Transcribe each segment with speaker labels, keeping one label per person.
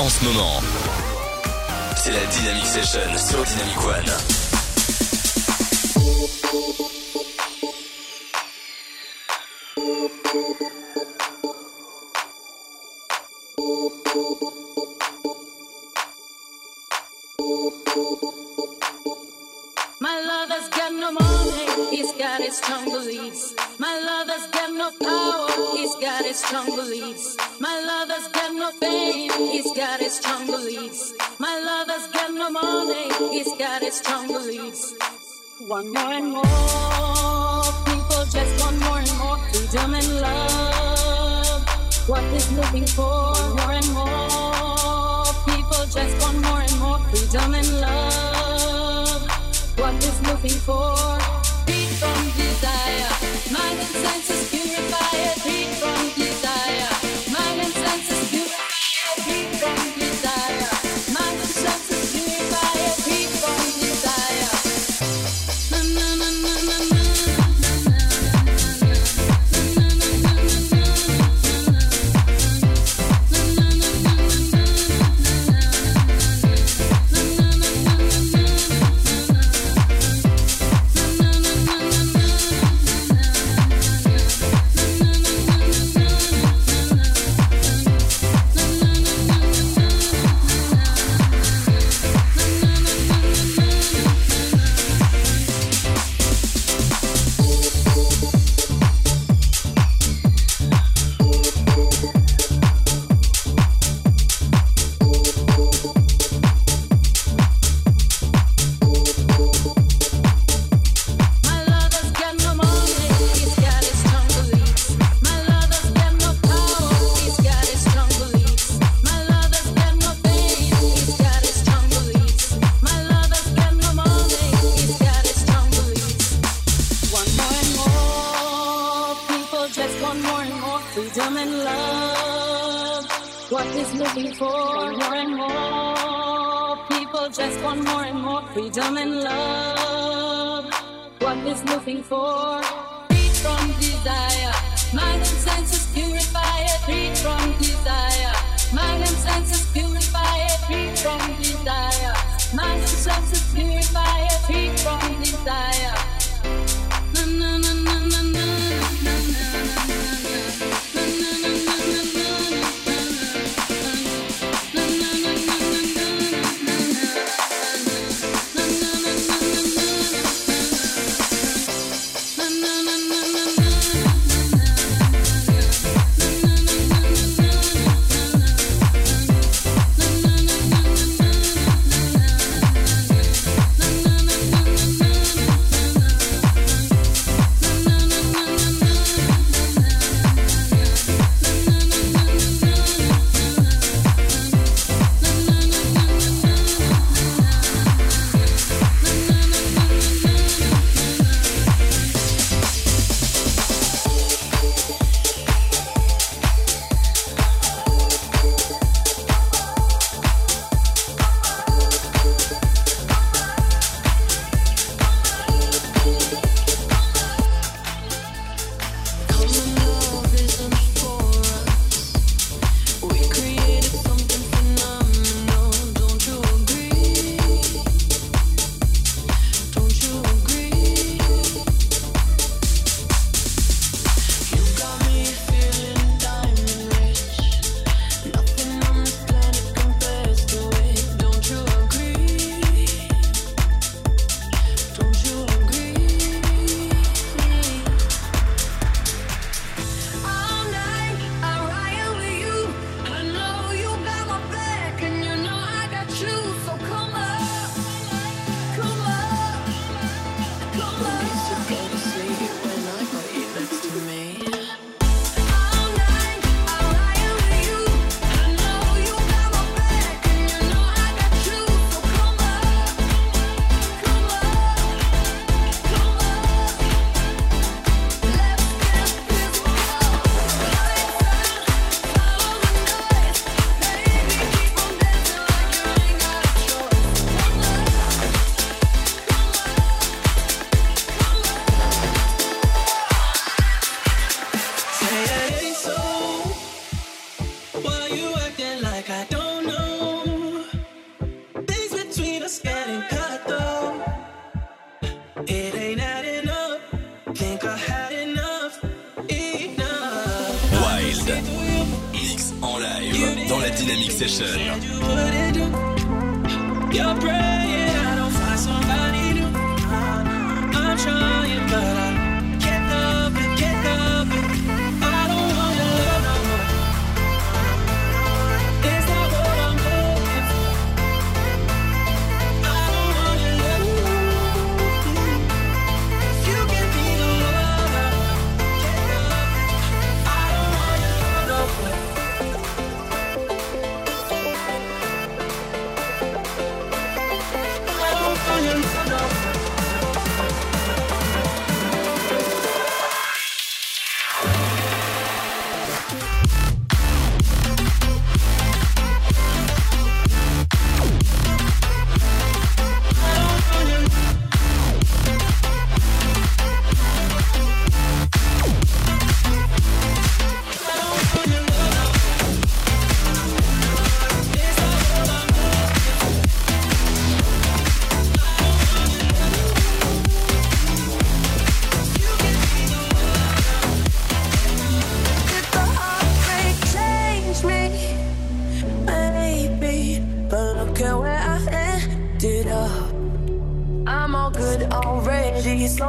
Speaker 1: en ce moment. C'est la Dynamic Session sur Dynamic One.
Speaker 2: Strong beliefs. My lover's got no power, he's got his strong beliefs. Money, he's got his strong beliefs. One more and more, people just want more and more freedom and love. What is looking for? More and more, people just want more and more freedom and love. What is looking for? Free from desire, mind and senses purify it. Free from freedom and love. What is moving for? Free from desire, mind and senses purify it. Free from desire, mind and senses purify it. Free from desire, mind and senses purify it. Free from desire.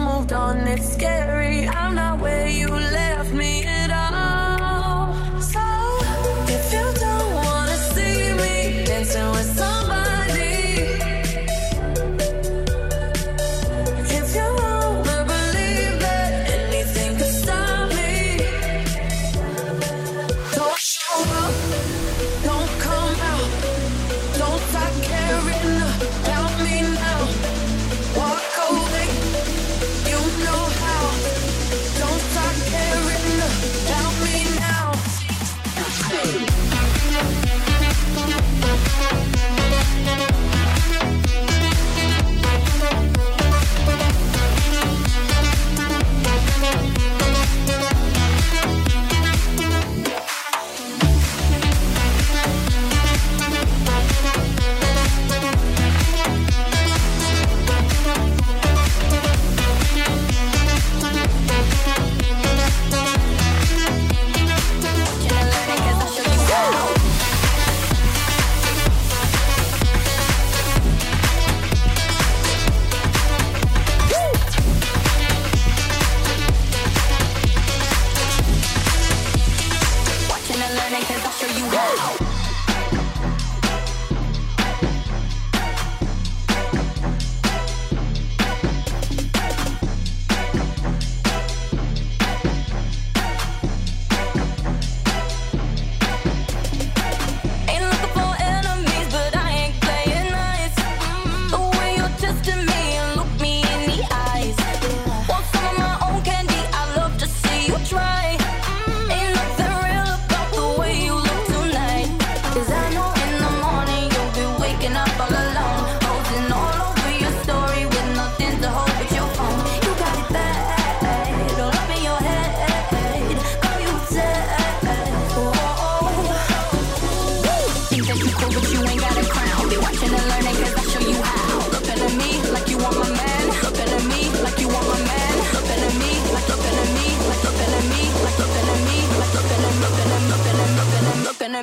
Speaker 3: moved on, it's scary. I'm not where you left me at all.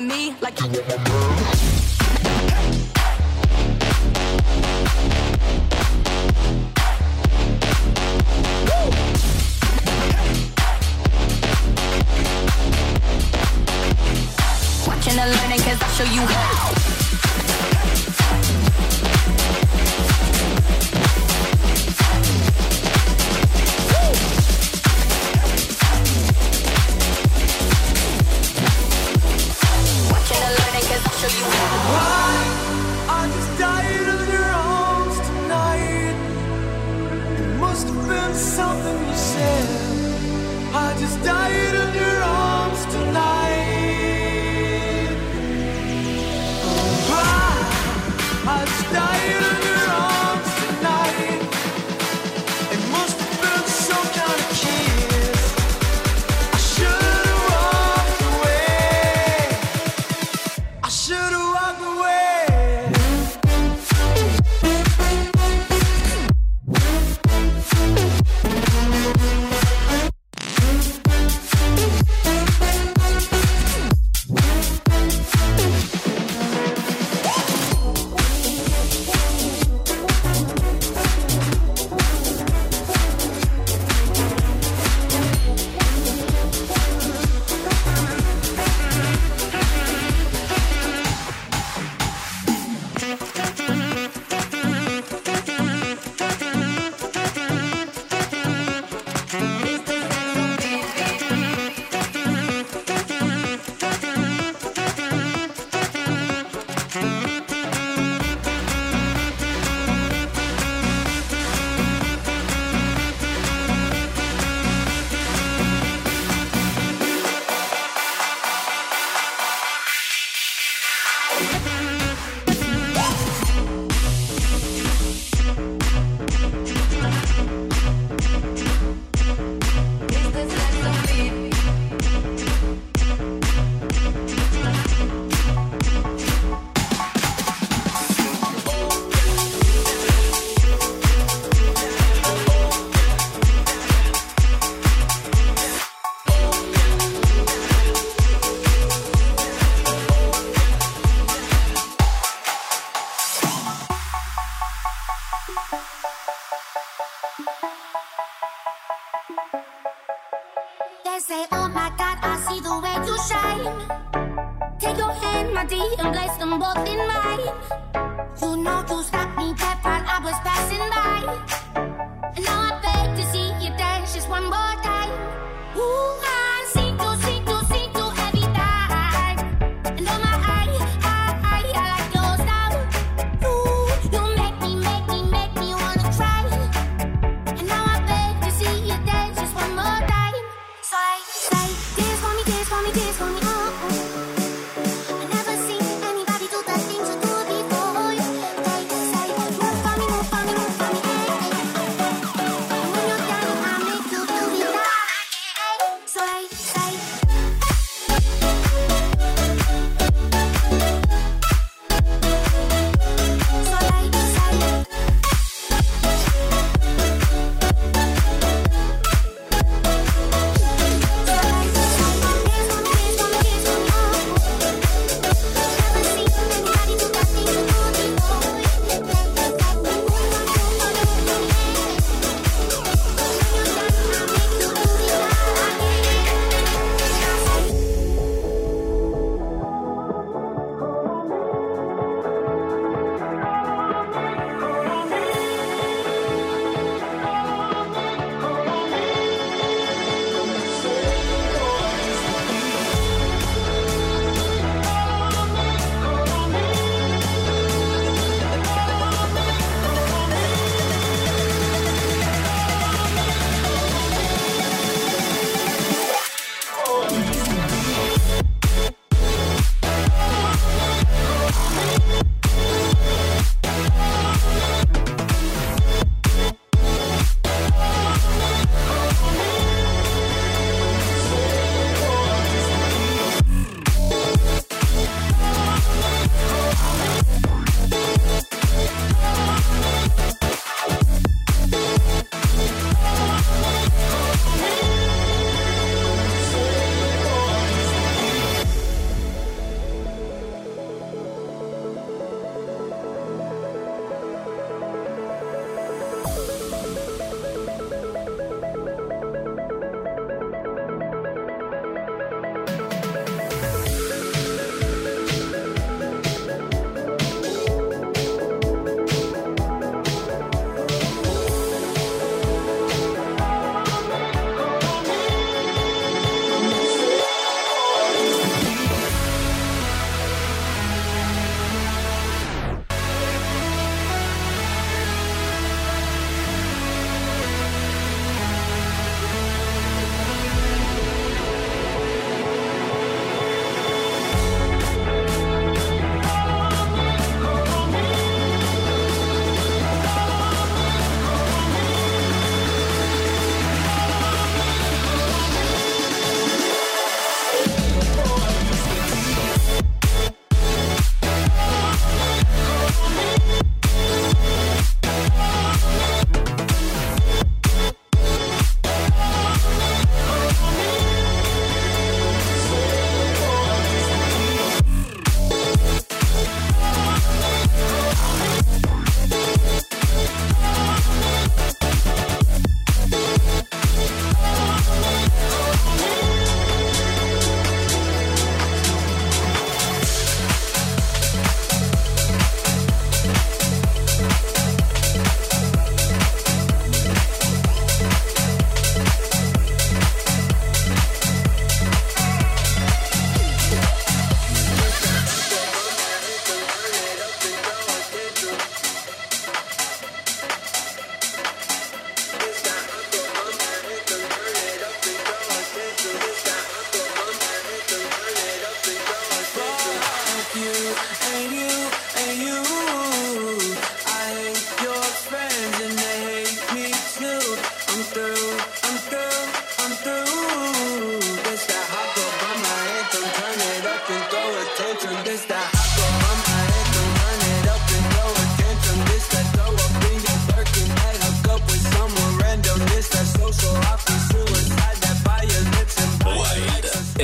Speaker 3: want me like you want and learning cause I show you how.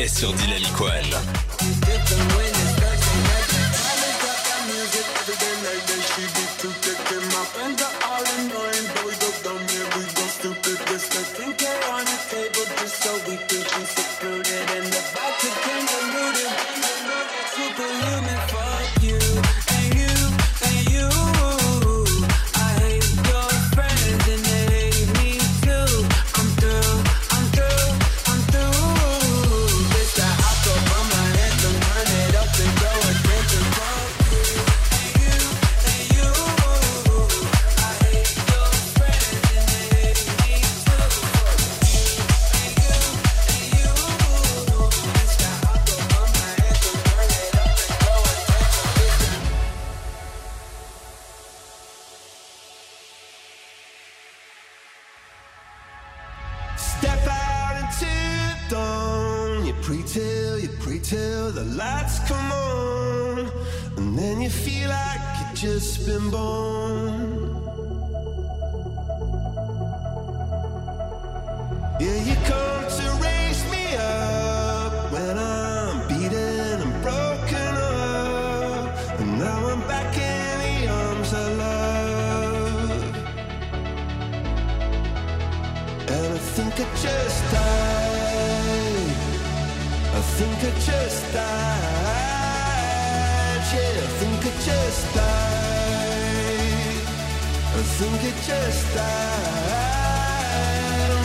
Speaker 1: sur Dynamic One.
Speaker 4: just
Speaker 5: died. I think it just died.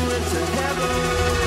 Speaker 5: Went to heaven.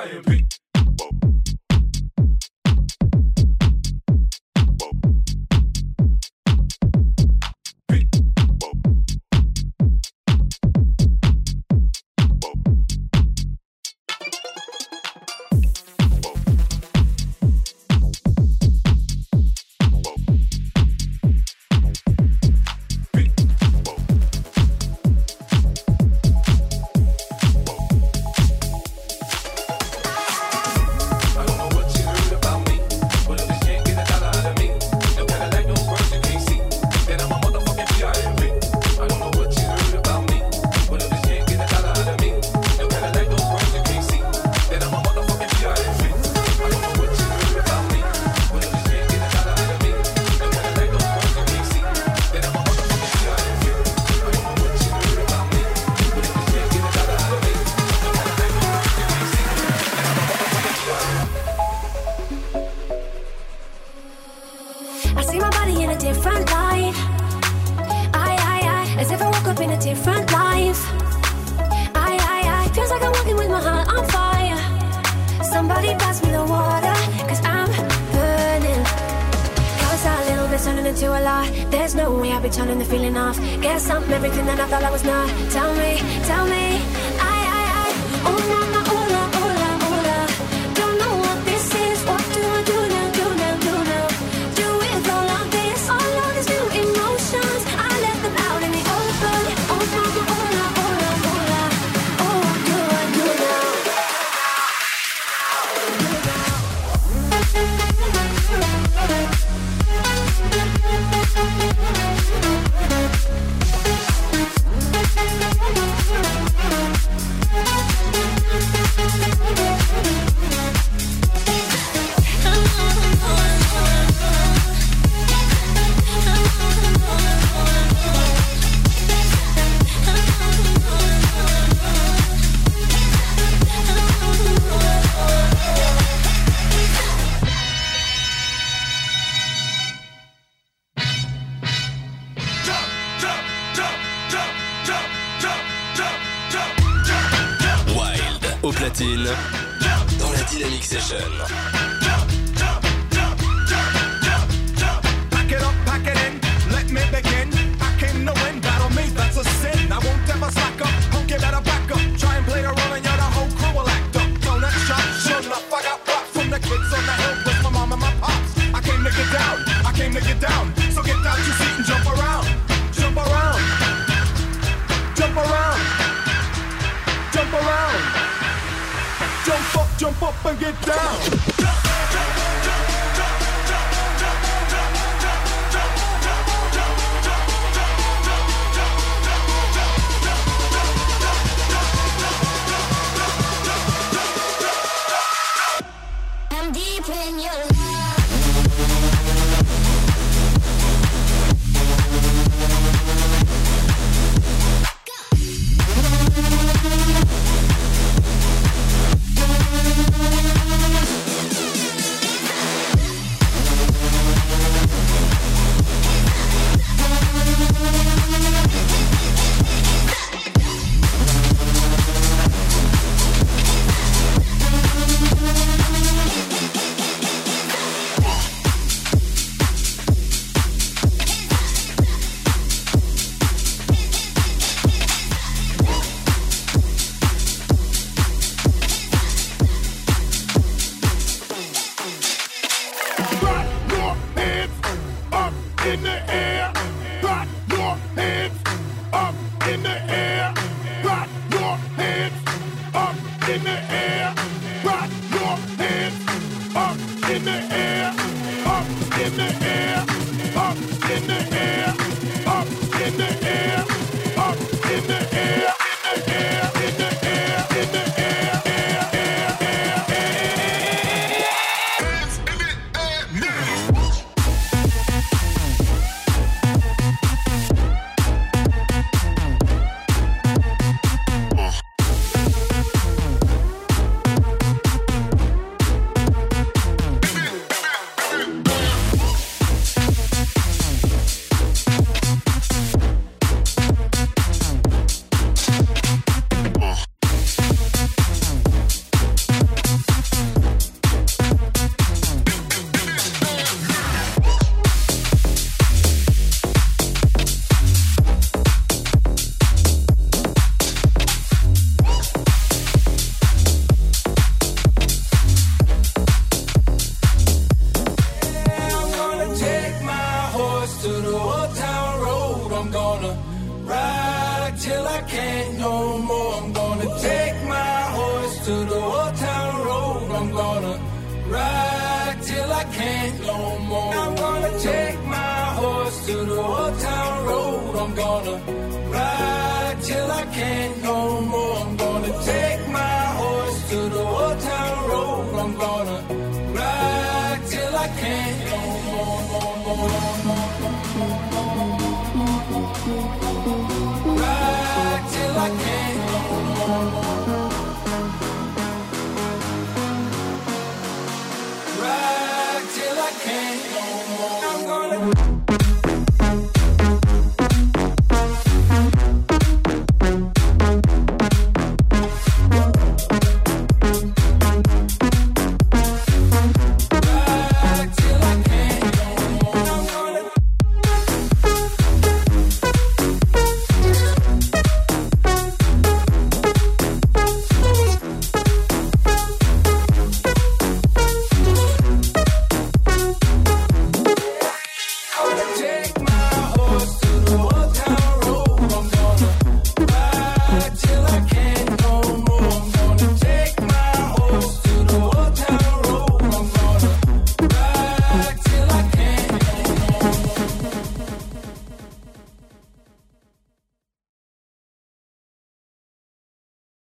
Speaker 6: I am to
Speaker 7: a
Speaker 8: lot. There's no way I'll be turning the feeling off. Guess I'm everything that I thought I was not. Tell me, tell me, I, I, I, oh,
Speaker 6: my, my,
Speaker 7: oh.